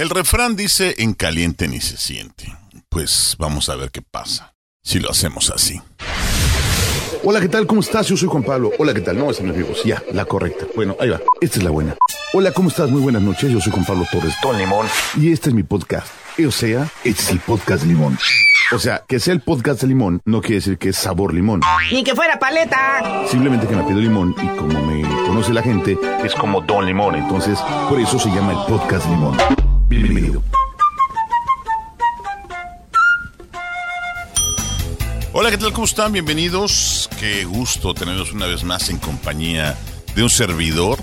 El refrán dice en caliente ni se siente. Pues vamos a ver qué pasa si lo hacemos así. Hola, ¿qué tal? ¿Cómo estás? Yo soy Juan Pablo. Hola, ¿qué tal? No, esa no es Ya, la correcta. Bueno, ahí va. Esta es la buena. Hola, ¿cómo estás? Muy buenas noches. Yo soy Juan Pablo Torres Don Limón. Y este es mi podcast. O sea, este es el podcast de limón. O sea, que sea el podcast de limón no quiere decir que es sabor limón. Ni que fuera paleta. Simplemente que me pido limón y como me conoce la gente, es como Don Limón. Entonces, por eso se llama el podcast de limón. Bienvenido. Hola, ¿qué tal? ¿Cómo están? Bienvenidos. Qué gusto tenerlos una vez más en compañía de un servidor.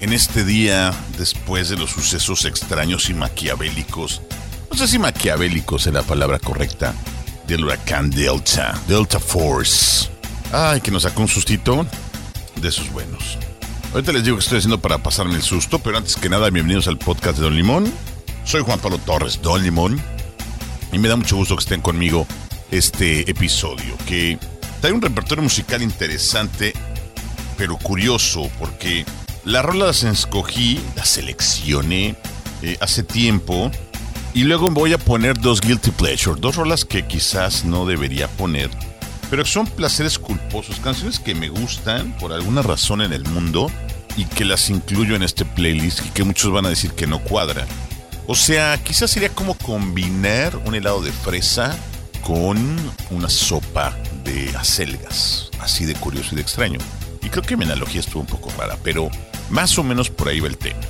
En este día, después de los sucesos extraños y maquiavélicos, no sé si maquiavélicos es la palabra correcta, del huracán Delta, Delta Force. Ay, que nos sacó un sustito de esos buenos. Ahorita les digo que estoy haciendo para pasarme el susto, pero antes que nada, bienvenidos al podcast de Don Limón. Soy Juan Pablo Torres, Don Limón, y me da mucho gusto que estén conmigo este episodio, que trae un repertorio musical interesante, pero curioso, porque las rolas las escogí, las seleccioné eh, hace tiempo, y luego voy a poner dos Guilty Pleasure, dos rolas que quizás no debería poner pero son placeres culposos, canciones que me gustan por alguna razón en el mundo y que las incluyo en este playlist y que muchos van a decir que no cuadran. O sea, quizás sería como combinar un helado de fresa con una sopa de acelgas, así de curioso y de extraño. Y creo que mi analogía estuvo un poco rara, pero más o menos por ahí va el tema.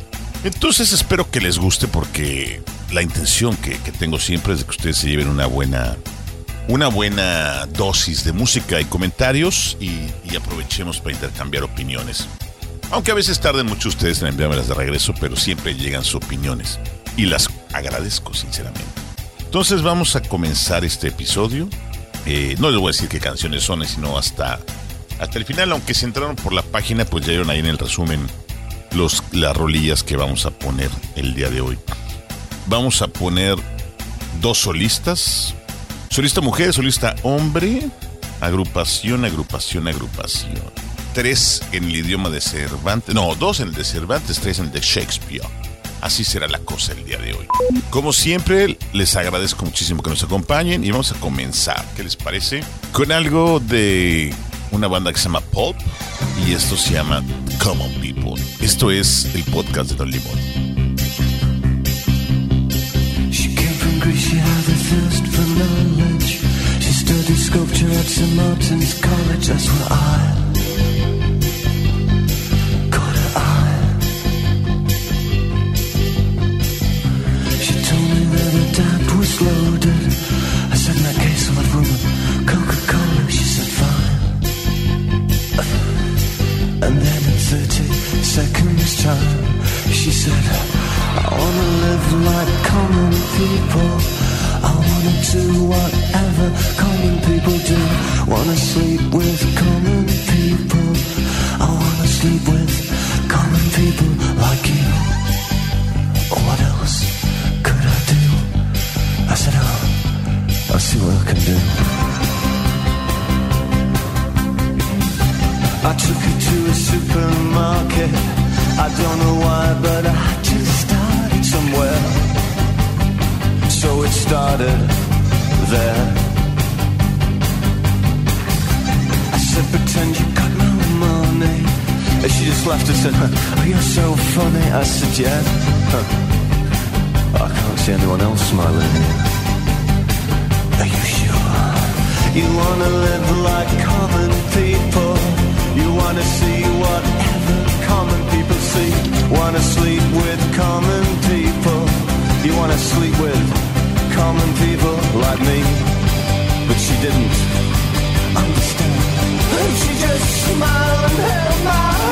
Entonces espero que les guste porque la intención que, que tengo siempre es de que ustedes se lleven una buena una buena dosis de música y comentarios y, aprovechemos para intercambiar opiniones. Aunque a veces tarden mucho ustedes en enviármelas de regreso, pero siempre llegan sus opiniones y las agradezco sinceramente. Entonces vamos a comenzar este episodio. Eh, no les voy a decir qué canciones son, sino hasta, hasta el final, aunque si entraron por la página, pues ya vieron ahí en el resumen los, las rolillas que vamos a poner el día de hoy. Vamos a poner dos solistas, Solista mujer, solista hombre, agrupación, agrupación, agrupación. Tres en el idioma de Cervantes, no, dos en el de Cervantes, tres en el de Shakespeare. Así será la cosa el día de hoy. Como siempre, les agradezco muchísimo que nos acompañen y vamos a comenzar, ¿qué les parece? Con algo de una banda que se llama Pulp y esto se llama Common People. Esto es el podcast de Don Limón. Studied sculpture at St. Martin's College. That's where I caught her eye. She told me that her dad was loaded. I said, in that case, I would run a Coca-Cola. She said, fine. And then in 30 seconds time, she said, I wanna live like common people. I wanna do whatever common people do. Wanna sleep with common and said, oh, you're so funny. I said, yeah. Huh. I can't see anyone else smiling. Are you sure? You wanna live like common people. You wanna see whatever common people see. Wanna sleep with common people. You wanna sleep with common people like me. But she didn't understand. And she just smiled and held my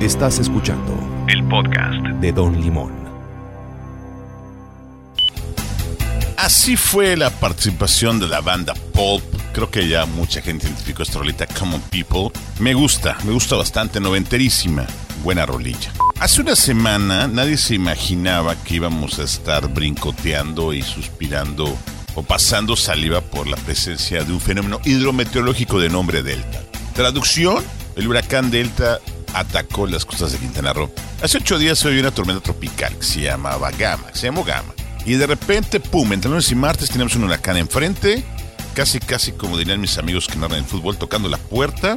Estás escuchando el podcast de Don Limón. Así fue la participación de la banda Pulp. Creo que ya mucha gente identificó esta rolita Common People. Me gusta, me gusta bastante, noventerísima. Buena rolilla. Hace una semana nadie se imaginaba que íbamos a estar brincoteando y suspirando o pasando saliva por la presencia de un fenómeno hidrometeorológico de nombre Delta. Traducción, el huracán Delta atacó las costas de Quintana Roo. Hace ocho días se vio una tormenta tropical que se llamaba Gama, se llamó Gama. Y de repente, pum, entre lunes y martes tenemos un huracán enfrente, casi, casi como dirían mis amigos que narran el fútbol, tocando la puerta.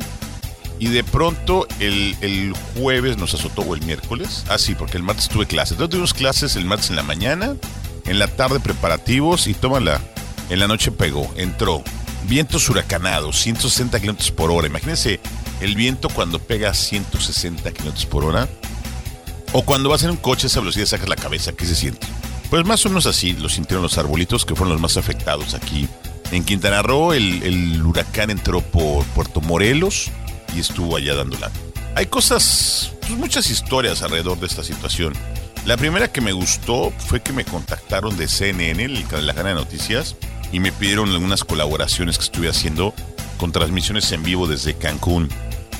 Y de pronto el, el jueves nos azotó o el miércoles. Ah, sí, porque el martes tuve clases. Entonces tuvimos clases el martes en la mañana, en la tarde preparativos y tómala. En la noche pegó, entró. Vientos huracanados, 160 kilómetros por hora. Imagínense el viento cuando pega a 160 kilómetros por hora. O cuando vas en un coche a esa velocidad sacas la cabeza, ¿qué se siente? Pues más o menos así lo sintieron los arbolitos que fueron los más afectados aquí. En Quintana Roo el, huracán entró por Puerto Morelos y estuvo allá dándola. Hay cosas, pues muchas historias alrededor de esta situación. La primera que me gustó fue que me contactaron de CNN, el la Gana de Noticias, y me pidieron algunas colaboraciones que estuve haciendo con transmisiones en vivo desde Cancún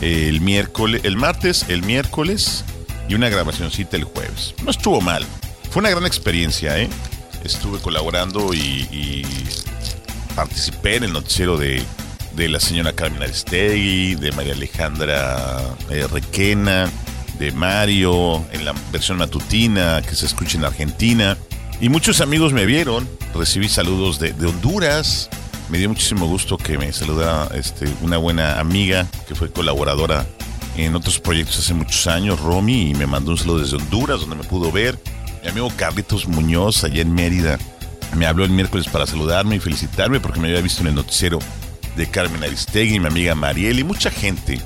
el miércoles, el martes, el miércoles y una grabacioncita el jueves. No estuvo mal. Fue una gran experiencia, ¿eh? Estuve colaborando y, participé en el noticiero de, la señora Carmen Aristegui, de María Alejandra eh, Requena, de Mario, en la versión matutina que se escucha en Argentina. Y muchos amigos me vieron, recibí saludos de, de Honduras, me dio muchísimo gusto que me saludara este, una buena amiga que fue colaboradora en otros proyectos hace muchos años, Romy, y me mandó un saludo desde Honduras, donde me pudo ver. Mi amigo Carlitos Muñoz, allá en Mérida, me habló el miércoles para saludarme y felicitarme porque me había visto en el noticiero de Carmen Aristegui, mi amiga Mariel y mucha gente.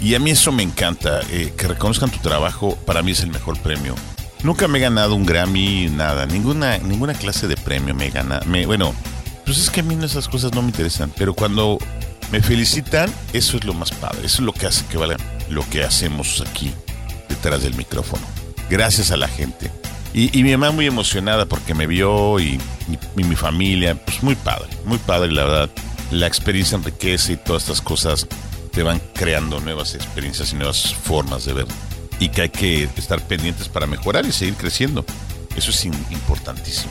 Y a mí eso me encanta, eh, que reconozcan tu trabajo, para mí es el mejor premio. Nunca me he ganado un Grammy, nada, ninguna, ninguna clase de premio me. Me, bueno, pues es que a mí esas cosas no me interesan, pero cuando me felicitan, eso es lo más padre, eso es lo que hace que valga lo que hacemos aquí detrás del micrófono. Gracias a la gente. Y, mi mamá muy emocionada porque me vio y, mi familia, pues muy padre, muy padre, la verdad. La experiencia enriquece y todas estas cosas te van creando nuevas experiencias y nuevas formas de ver. Y que hay que estar pendientes para mejorar y seguir creciendo. Eso es importantísimo.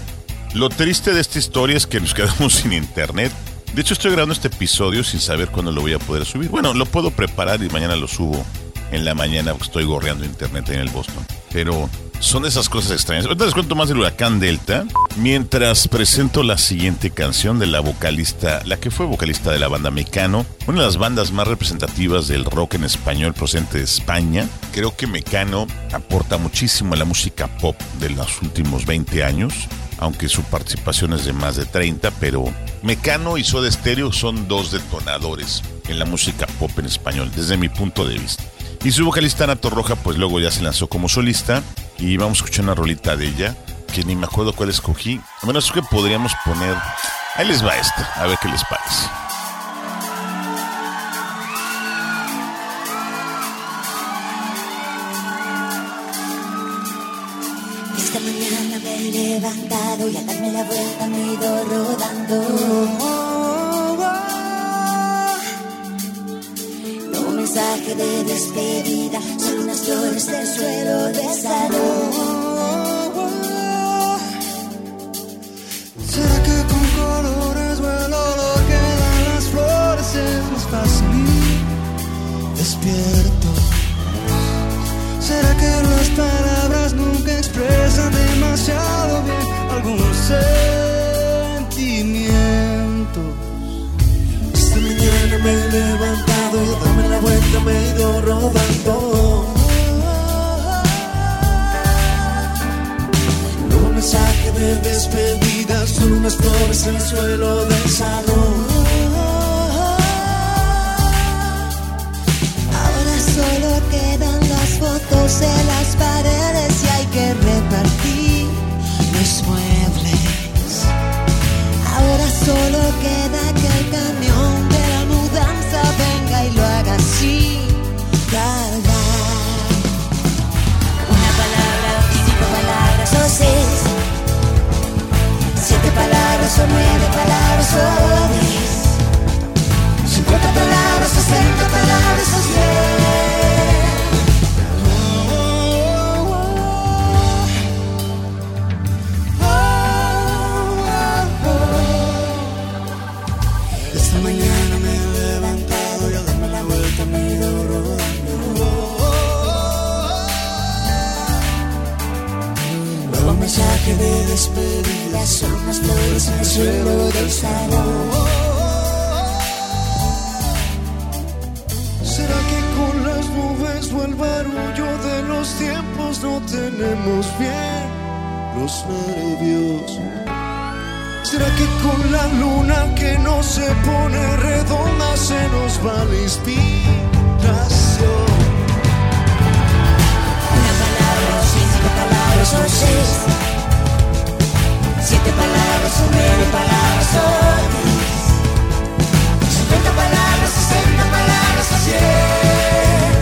Lo triste de esta historia es que nos quedamos sin internet. De hecho, estoy grabando este episodio sin saber cuándo lo voy a poder subir. Bueno, lo puedo preparar y mañana lo subo en la mañana porque estoy gorreando internet en el Boston. Pero son esas cosas extrañas. Ahorita les cuento más del huracán Delta. Mientras presento la siguiente canción de la vocalista, la que fue vocalista de la banda Mecano, una de las bandas más representativas del rock en español procedente de España. Creo que Mecano aporta muchísimo a la música pop de los últimos 20 años aunque su participación es de más de 30, pero Mecano y Soda Stereo son dos detonadores en la música pop en español, desde mi punto de vista. Y su vocalista Nato Roja, pues luego ya se lanzó como solista y vamos a escuchar una rolita de ella, que ni me acuerdo cuál escogí. Bueno, es que podríamos poner... Ahí les va esta, a ver qué les parece. Me he ido rodando. Un mensaje de despedida, son unas flores en el suelo del salón. Ahora solo quedan las fotos en las paredes y hay que repartir los muebles. Ahora solo queda que el camión una palabra y cinco palabras o seis. Siete palabras o nueve palabras o diez. Cincuenta palabras o ciento palabras o seis mensaje de despedida son las flores en el suelo del salón. ¿Será que con las nubes o el barullo de los tiempos no tenemos bien los nervios? ¿Será que con la luna que no se pone redonda se nos va a la o seis. Siete palabras, o nueve palabras, diez. Cincuenta palabras, sesenta palabras, o cien.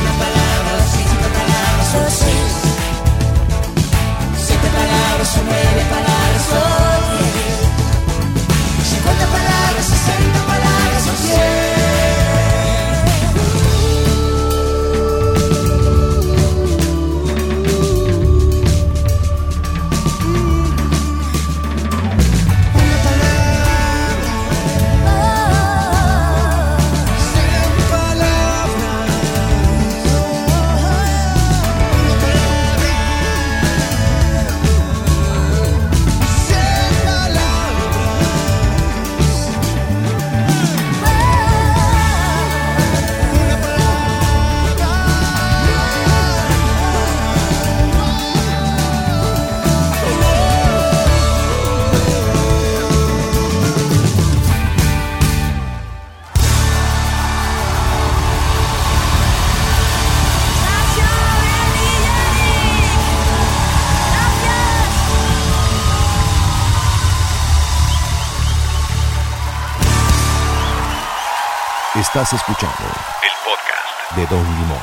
Una palabra, cinco palabras, o seis. Siete palabras, o nueve palabras, o diez. Cincuenta palabras, sesenta palabras, o cien. Estás escuchando El podcast. de Don Limón.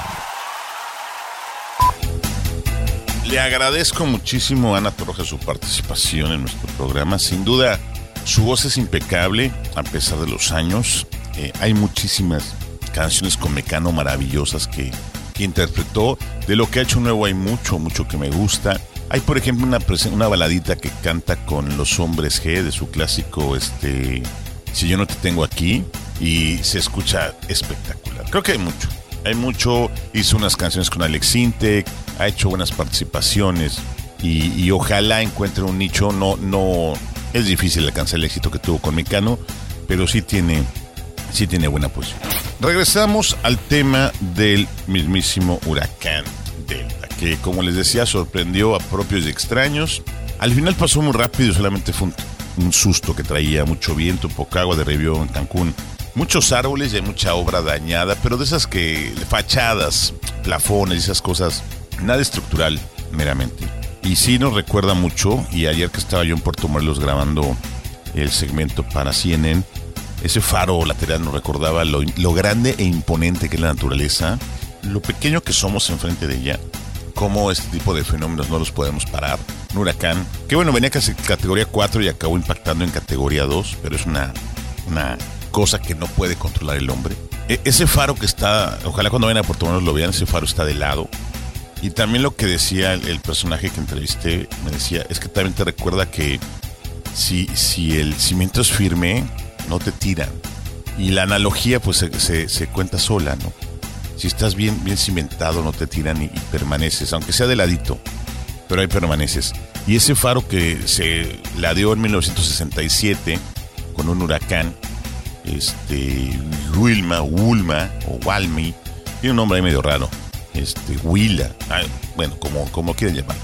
Le agradezco muchísimo a Ana Torroja su participación en nuestro programa. Sin duda, su voz es impecable a pesar de los años. Eh, hay muchísimas canciones con Mecano maravillosas que, que interpretó. De lo que ha hecho nuevo hay mucho, mucho que me gusta. Hay, por ejemplo, una, una baladita que canta con los hombres G de su clásico este, Si yo no te tengo aquí y se escucha espectacular. Creo que hay mucho. Hay mucho, hizo unas canciones con Alex Intec, ha hecho buenas participaciones y, ojalá encuentre un nicho. No, no, es difícil alcanzar el éxito que tuvo con Mecano, pero sí tiene, sí tiene buena posición. Regresamos al tema del mismísimo huracán Delta, que como les decía sorprendió a propios y extraños. Al final pasó muy rápido, solamente fue un, susto que traía mucho viento, poca agua, derribó en Cancún muchos árboles y hay mucha obra dañada, pero de esas que fachadas, plafones, esas cosas, nada estructural meramente. Y sí nos recuerda mucho, y ayer que estaba yo en Puerto Morelos grabando el segmento para CNN, ese faro lateral nos recordaba lo, lo grande e imponente que es la naturaleza, lo pequeño que somos enfrente de ella, cómo este tipo de fenómenos no los podemos parar. Un huracán, que bueno, venía casi categoría 4 y acabó impactando en categoría 2, pero es una, una cosa que no puede controlar el hombre. E- ese faro que está, ojalá cuando vayan a Puerto Morelos lo vean, ese faro está de lado. Y también lo que decía el, personaje que entrevisté, me decía, es que también te recuerda que si, si el cimiento es firme, no te tiran. Y la analogía pues se, se- se cuenta sola, ¿no? Si estás bien, bien cimentado, no te tiran y, y permaneces, aunque sea de ladito, pero ahí permaneces. Y ese faro que se la dio en 1967 con un huracán, este, Wilma, Wulma o Walmi, tiene un nombre ahí medio raro, este, Willa, bueno, como, como quieran llamar.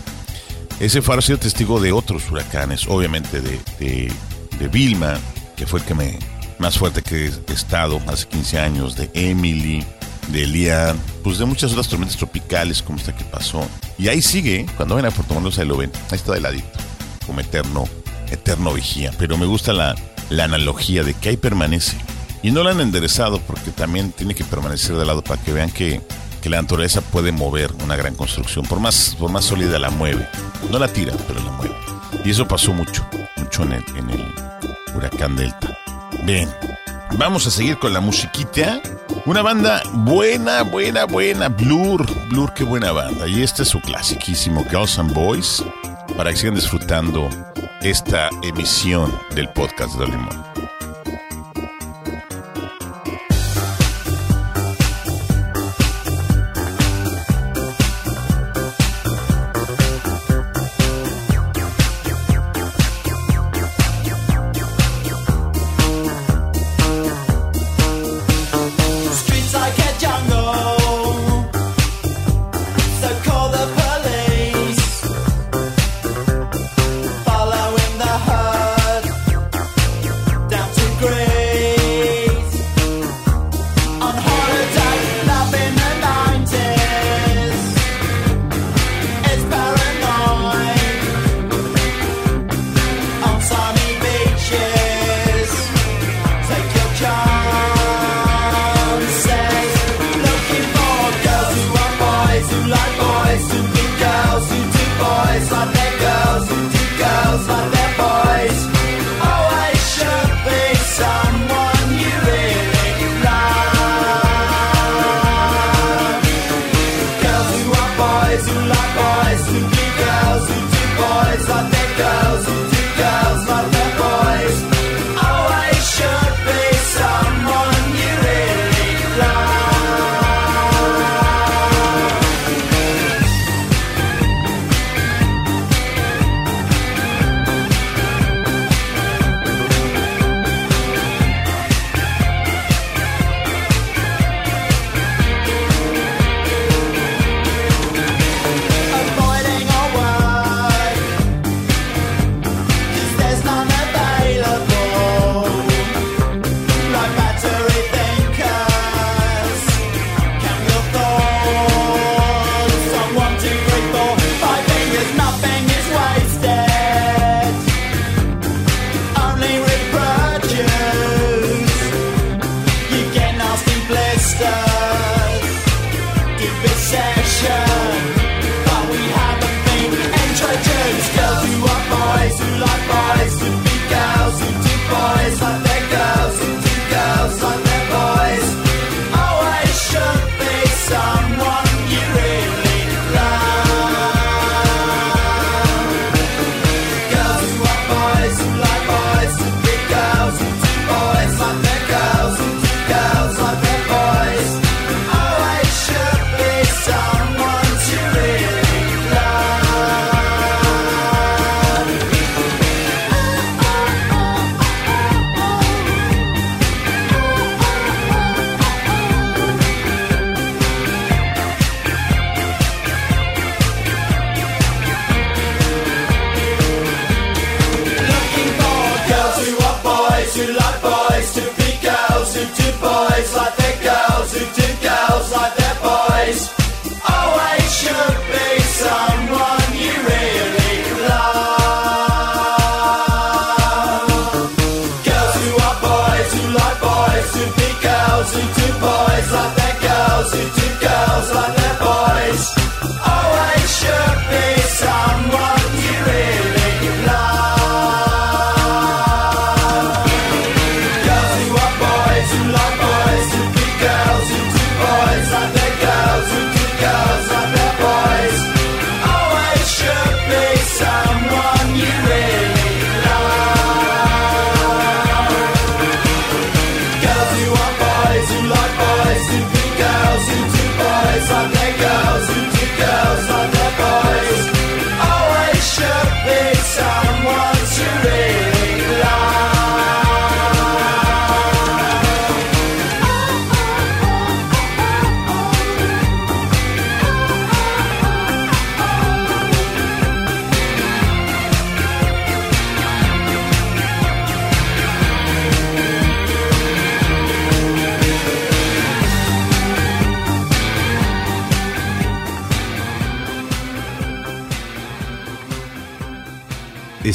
Ese faro ha sido testigo de otros huracanes, obviamente de, de, de Vilma, que fue el que me más fuerte que he estado hace 15 años, de Emily, de Lian, pues de muchas otras tormentas tropicales como esta que pasó. Y ahí sigue, ¿eh? cuando ven a Puerto Morelos ahí lo ven, ahí está de ladito, como eterno, eterno vigía. Pero me gusta la, la analogía de que ahí permanece. Y no la han enderezado porque también tiene que permanecer de lado para que vean que, que la naturaleza puede mover una gran construcción. Por más, por más sólida la mueve. No la tira, pero la mueve. Y eso pasó mucho, mucho en el, huracán Delta. Bien, vamos a seguir con la musiquita. Una banda buena, buena, buena. Blur, Blur, qué buena banda. Y este es su clasiquísimo Girls and Boys. Para que sigan disfrutando esta emisión del podcast de Limón.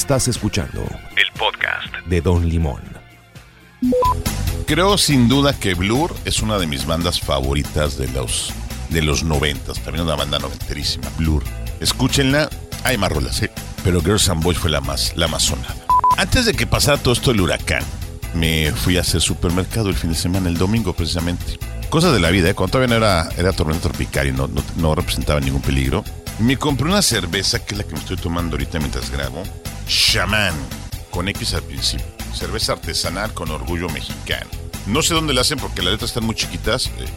Estás escuchando el podcast de Don Limón. Creo sin duda que Blur es una de mis bandas favoritas de los de los noventas. También una banda noventerísima, Blur. Escúchenla. Hay más rolas, ¿eh? Pero Girls and Boys fue la más, la más sonada. Antes de que pasara todo esto el huracán, me fui a hacer supermercado el fin de semana, el domingo precisamente. Cosas de la vida, ¿eh? cuando todavía no era, era tormenta tropical y no, no, representaba ningún peligro. Me compré una cerveza, que es la que me estoy tomando ahorita mientras grabo. Shaman, con X al principio. Cerveza artesanal con orgullo mexicano. No sé dónde la hacen porque las letras están muy chiquitas. Eh,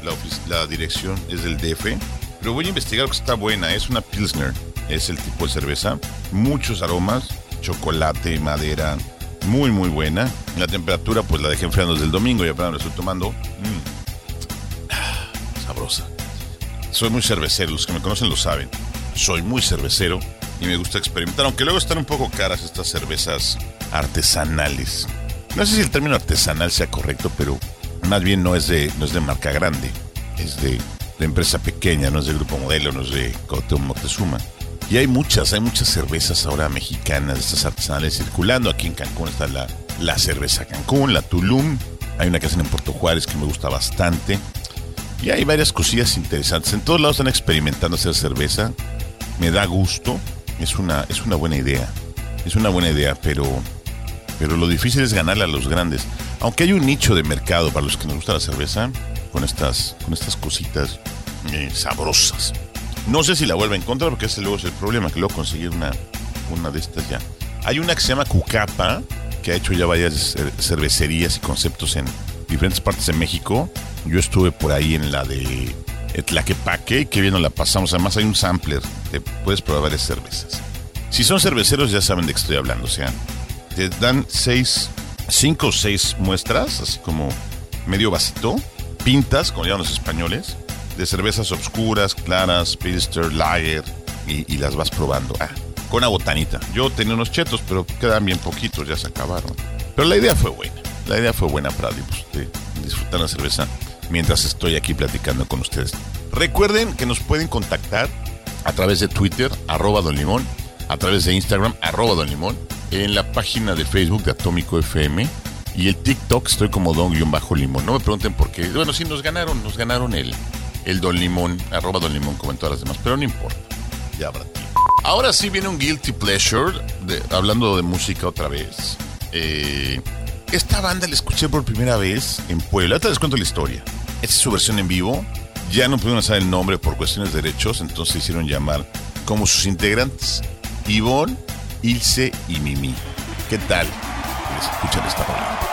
la, dirección es del DF. Pero voy a investigar que está buena. Es una Pilsner. Es el tipo de cerveza. Muchos aromas. Chocolate, madera. Muy, muy buena. La temperatura, pues la dejé enfriando desde el domingo y apenas la estoy tomando. Mm. Ah, sabrosa. Soy muy cervecero. Los que me conocen lo saben. Soy muy cervecero y me gusta experimentar. Aunque luego están un poco caras estas cervezas artesanales. No sé si el término artesanal sea correcto, pero más bien no es de, no es de marca grande, es de, empresa pequeña, no es de Grupo Modelo, no es de Cuauhtémoc Moctezuma. Y hay muchas, hay muchas cervezas ahora mexicanas, estas artesanales circulando. Aquí en Cancún está la, la cerveza Cancún, la Tulum. Hay una que hacen en Puerto Juárez que me gusta bastante. Y hay varias cosillas interesantes. En todos lados están experimentando hacer cerveza. Me da gusto. Es una, es una buena idea. Es una buena idea, pero pero lo difícil es ganarle a los grandes. Aunque hay un nicho de mercado para los que nos gusta la cerveza, con estas, con estas cositas eh, sabrosas. No sé si la vuelve a encontrar porque ese luego es el problema, que luego conseguir una, una de estas ya. Hay una que se llama Cucapa, que ha hecho ya varias cervecerías y conceptos en diferentes partes de México. Yo estuve por ahí en la de Tlaquepaque, que bien nos la pasamos. Además hay un sampler, te puedes probar varias cervezas. Si son cerveceros ya saben de qué estoy hablando, o sea, te dan seis, cinco o seis muestras, así como medio vasito, pintas, como llaman los españoles, de cervezas obscuras, claras, pilster, lager, y, las vas probando. Ah, con una botanita. Yo tenía unos chetos, pero quedan bien poquitos, ya se acabaron. Pero la idea fue buena. La idea fue buena para disfrutar la cerveza mientras estoy aquí platicando con ustedes. Recuerden que nos pueden contactar a través de Twitter, arroba Don Limón, a través de Instagram, arroba Don Limón, en la página de Facebook de Atómico FM y el TikTok estoy como Don-Limón. No me pregunten por qué. Bueno, sí, nos ganaron, nos ganaron el, el Don Limón, arroba Don Limón como en todas las demás, pero no importa. Ya habrá tiempo. Ahora sí viene un Guilty Pleasure, hablando de música otra vez. Eh, esta banda la escuché por primera vez en Puebla. Ahorita les cuento la historia. Esta es su versión en vivo. Ya no pudieron saber el nombre por cuestiones de derechos, entonces hicieron llamar como sus integrantes Ivonne Ilse y Mimi. ¿Qué tal? Les escuchan esta palabra.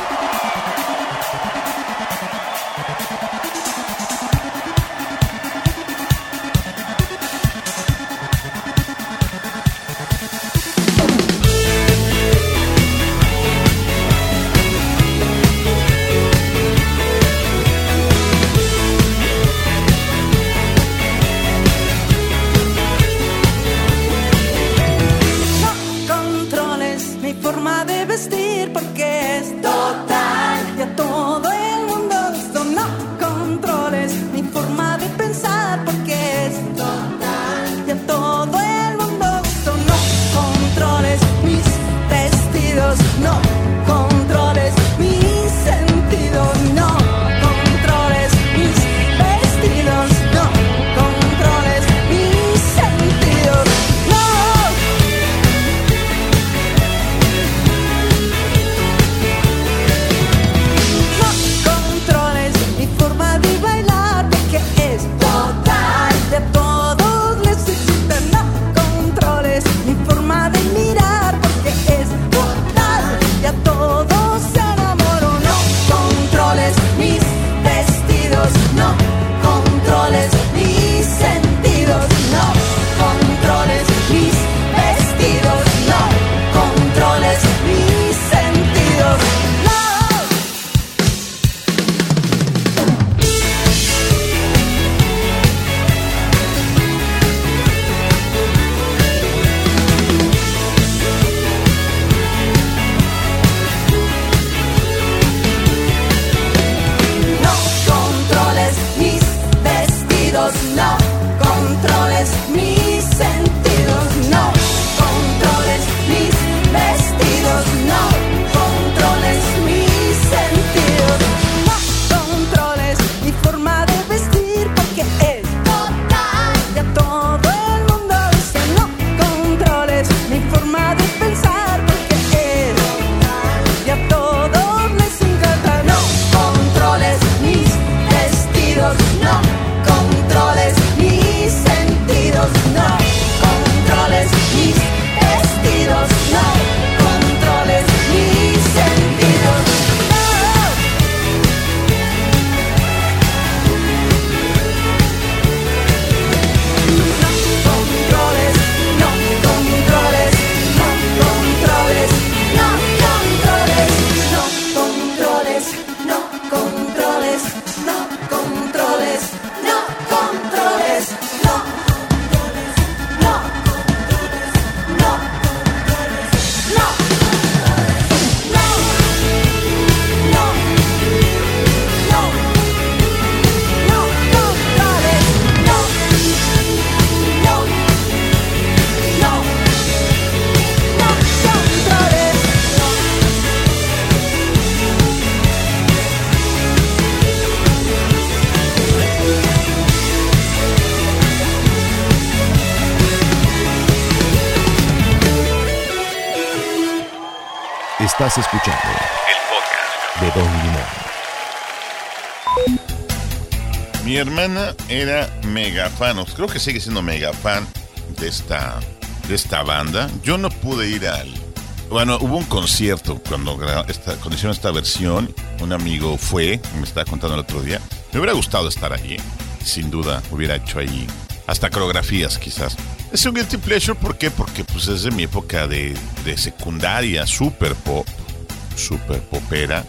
Estás escuchando el podcast de Don Limón. Mi hermana era mega fan, creo que sigue siendo mega fan de esta, de esta banda. Yo no pude ir al... Bueno, hubo un concierto cuando, esta, cuando hicieron esta versión. Un amigo fue, me estaba contando el otro día. Me hubiera gustado estar allí. Sin duda, hubiera hecho ahí hasta coreografías quizás. Es un guilty pleasure, ¿por qué? Porque pues es de mi época de, de secundaria, super pop, super popera,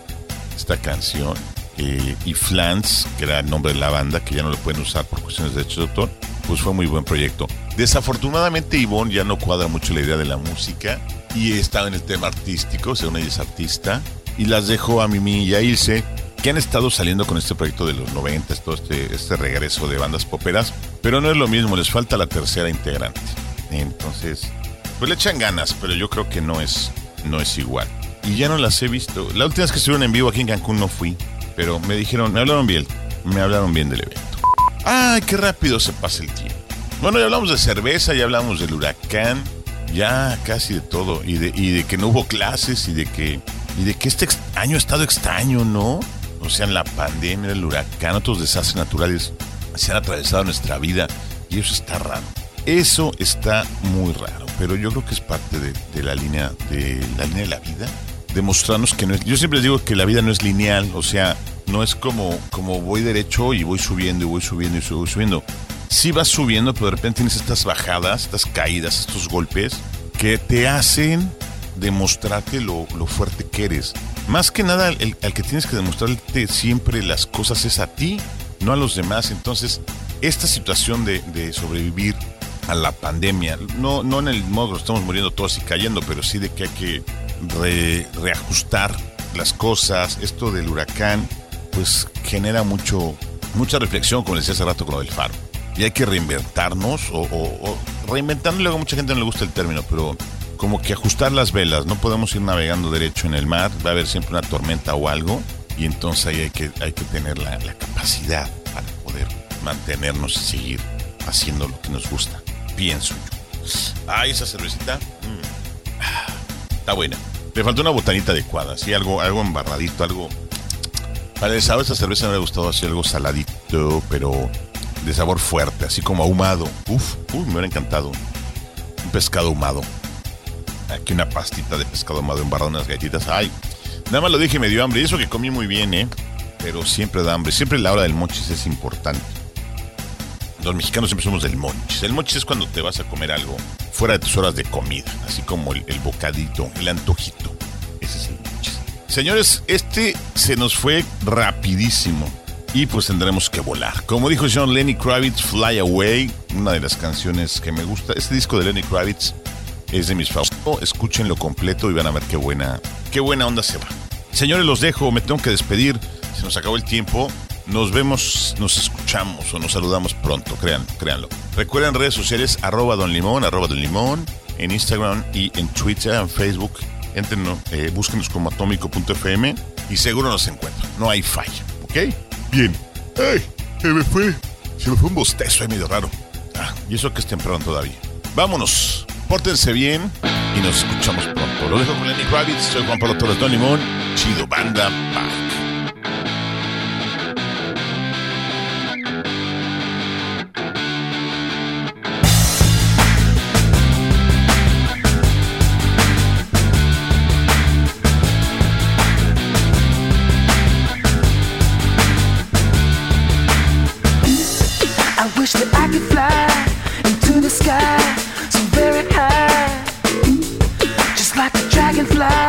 esta canción. Eh, y Flans, que era el nombre de la banda, que ya no lo pueden usar por cuestiones de derechos de autor, pues fue muy buen proyecto. Desafortunadamente Ivonne ya no cuadra mucho la idea de la música y estaba en el tema artístico, según ella es artista, y las dejó a Mimi y a Ilse, que han estado saliendo con este proyecto de los 90, todo este, este regreso de bandas poperas, pero no es lo mismo, les falta la tercera integrante. Entonces, pues le echan ganas, pero yo creo que no es, no es igual. Y ya no las he visto. La última vez que estuvieron en vivo aquí en Cancún no fui, pero me dijeron, me hablaron bien, me hablaron bien del evento. ¡Ay, qué rápido se pasa el tiempo! Bueno, ya hablamos de cerveza, ya hablamos del huracán, ya casi de todo, y de, y de que no hubo clases, y de que, y de que este año ha estado extraño, ¿no? o sea, la pandemia, el huracán, otros desastres naturales se han atravesado nuestra vida y eso está raro. Eso está muy raro, pero yo creo que es parte de, la línea de la línea de la vida, demostrarnos que no es. Yo siempre digo que la vida no es lineal, o sea, no es como como voy derecho y voy subiendo y voy subiendo y voy subiendo. Sí vas subiendo, pero de repente tienes estas bajadas, estas caídas, estos golpes que te hacen demostrarte lo, lo fuerte que eres. Más que nada, el, que tienes que demostrarte siempre las cosas es a ti, no a los demás. Entonces, esta situación de, sobrevivir a la pandemia, no, no en el modo que estamos muriendo todos y cayendo, pero sí de que hay que reajustar las cosas. Esto del huracán, pues genera mucho, mucha reflexión, como decía hace rato con lo del faro. Y hay que reinventarnos, o, o, o reinventarnos, luego a mucha gente no le gusta el término, pero como que ajustar las velas, no podemos ir navegando derecho en el mar, va a haber siempre una tormenta o algo, y entonces ahí hay que, hay que tener la, capacidad para poder mantenernos y seguir haciendo lo que nos gusta, pienso yo. Ah, esa cervecita, mm, está buena. Le falta una botanita adecuada, así algo, algo embarradito, algo... Para el sabor esa cerveza me hubiera gustado así algo saladito, pero de sabor fuerte, así como ahumado. Uf, me hubiera encantado. Un pescado ahumado. Aquí una pastita de pescado amado en unas galletitas. Ay, nada más lo dije me dio hambre. Y eso que comí muy bien, ¿eh? Pero siempre da hambre. Siempre la hora del monchis es importante. Los mexicanos siempre somos del monchis. El monchis es cuando te vas a comer algo fuera de tus horas de comida. Así como el, bocadito, el antojito. Ese es el monchis. Señores, este se nos fue rapidísimo. Y pues tendremos que volar. Como dijo John Lenny Kravitz, Fly Away, una de las canciones que me gusta. Este disco de Lenny Kravitz es de mis favoritos. Escúchenlo completo y van a ver qué buena, qué buena onda se va. Señores, los dejo, me tengo que despedir. Se nos acabó el tiempo. Nos vemos, nos escuchamos o nos saludamos pronto, créanlo, créanlo. Recuerden redes sociales, arroba don limón, arroba don limón, en Instagram y en Twitter, en Facebook. Entren, eh, búsquenos como atómico.fm y seguro nos encuentran. No hay falla, ¿ok? Bien. ¡Ay! Se me fue. Se me fue un bostezo ahí medio raro. Ah, y eso que es temprano todavía. Vámonos. Pórtense bien y nos escuchamos pronto. Lo dejo con Lenny Kravitz, soy Juan Pablo Torres Don Limón, Chido Banda Park. get away